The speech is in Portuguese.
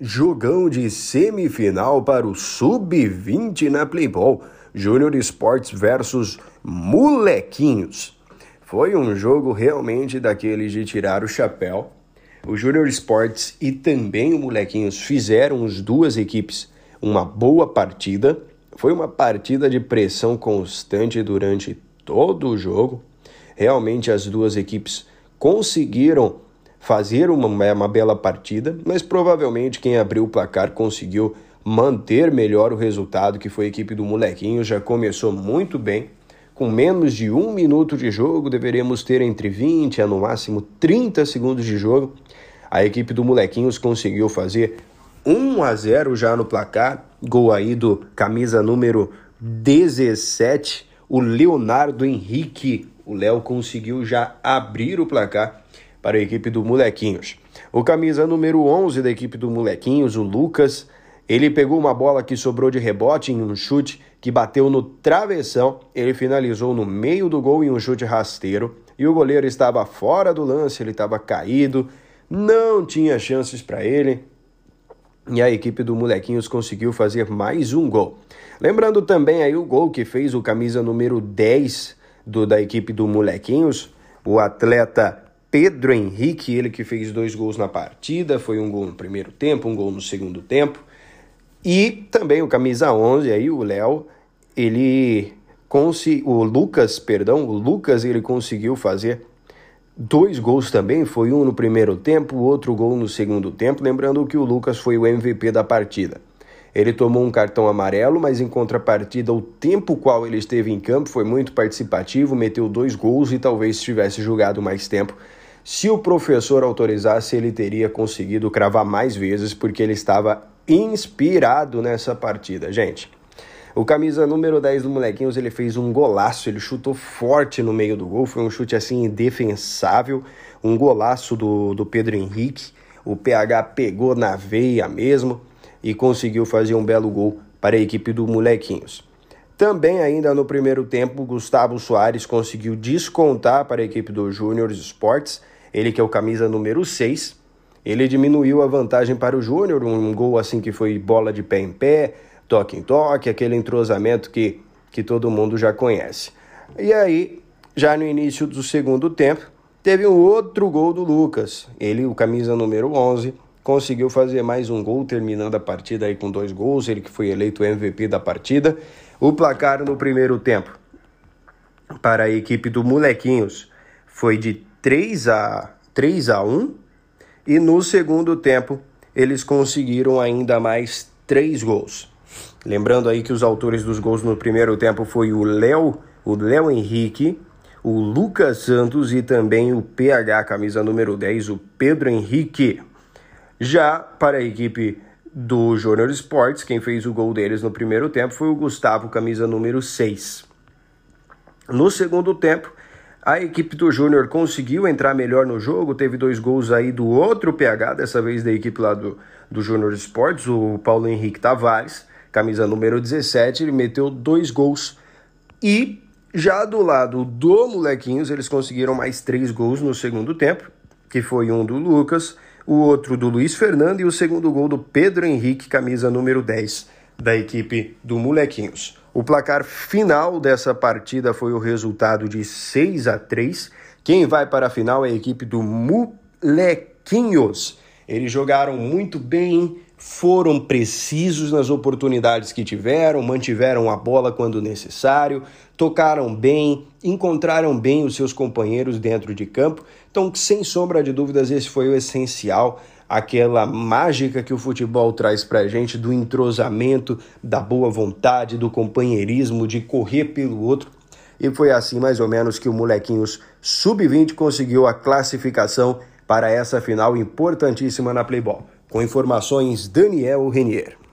Jogão de semifinal para o Sub-20 na Playball. Júnior Sports versus Molequinhos. Foi um jogo realmente daqueles de tirar o chapéu. O Júnior Sports e também o Molequinhos fizeram as duas equipes uma boa partida. Foi uma partida de pressão constante durante todo o jogo. Realmente as duas equipes conseguiram fazer uma, uma bela partida, mas provavelmente quem abriu o placar conseguiu manter melhor o resultado, que foi a equipe do Molequinho, já começou muito bem. Com menos de um minuto de jogo, deveríamos ter entre 20 a no máximo 30 segundos de jogo. A equipe do Molequinhos conseguiu fazer 1 a 0 já no placar. Gol aí do camisa número 17, o Leonardo Henrique. O Léo conseguiu já abrir o placar para a equipe do Molequinhos. O camisa número 11 da equipe do Molequinhos, o Lucas, ele pegou uma bola que sobrou de rebote em um chute que bateu no travessão. Ele finalizou no meio do gol em um chute rasteiro. E o goleiro estava fora do lance, ele estava caído, não tinha chances para ele. E a equipe do Molequinhos conseguiu fazer mais um gol. Lembrando também aí o gol que fez o camisa número 10 do, da equipe do Molequinhos, o atleta Pedro Henrique, ele que fez dois gols na partida, foi um gol no primeiro tempo, um gol no segundo tempo. E também o camisa 11 aí, o Léo, ele o Lucas, perdão, o Lucas ele conseguiu fazer dois gols também, foi um no primeiro tempo, outro gol no segundo tempo, lembrando que o Lucas foi o MVP da partida. Ele tomou um cartão amarelo, mas em contrapartida, o tempo qual ele esteve em campo foi muito participativo, meteu dois gols e talvez tivesse jogado mais tempo, se o professor autorizasse, ele teria conseguido cravar mais vezes, porque ele estava inspirado nessa partida, gente. O camisa número 10 do Molequinhos, ele fez um golaço, ele chutou forte no meio do gol, foi um chute assim indefensável, um golaço do, do Pedro Henrique. O PH pegou na veia mesmo e conseguiu fazer um belo gol para a equipe do Molequinhos. Também ainda no primeiro tempo, Gustavo Soares conseguiu descontar para a equipe do Júnior Sports ele que é o camisa número 6, ele diminuiu a vantagem para o Júnior, um gol assim que foi bola de pé em pé, toque em toque, aquele entrosamento que, que todo mundo já conhece. E aí, já no início do segundo tempo, teve um outro gol do Lucas. Ele, o camisa número 11, conseguiu fazer mais um gol, terminando a partida aí com dois gols, ele que foi eleito MVP da partida. O placar no primeiro tempo para a equipe do Molequinhos foi de 3 a 3 a 1 e no segundo tempo eles conseguiram ainda mais três gols. Lembrando aí que os autores dos gols no primeiro tempo foi o Léo, o Léo Henrique, o Lucas Santos e também o PH, camisa número 10, o Pedro Henrique. Já para a equipe do Júnior Sports, quem fez o gol deles no primeiro tempo foi o Gustavo, camisa número 6. No segundo tempo, a equipe do Júnior conseguiu entrar melhor no jogo, teve dois gols aí do outro PH, dessa vez da equipe lá do, do Júnior Esportes, o Paulo Henrique Tavares, camisa número 17, ele meteu dois gols. E já do lado do Molequinhos, eles conseguiram mais três gols no segundo tempo, que foi um do Lucas, o outro do Luiz Fernando e o segundo gol do Pedro Henrique, camisa número 10 da equipe do Molequinhos. O placar final dessa partida foi o resultado de 6 a 3. Quem vai para a final é a equipe do Molequinhos. Eles jogaram muito bem, foram precisos nas oportunidades que tiveram, mantiveram a bola quando necessário, tocaram bem, encontraram bem os seus companheiros dentro de campo. Então, sem sombra de dúvidas, esse foi o essencial aquela mágica que o futebol traz para a gente do entrosamento, da boa vontade, do companheirismo, de correr pelo outro. E foi assim mais ou menos que o Molequinhos Sub-20 conseguiu a classificação para essa final importantíssima na Playball. Com informações Daniel Renier.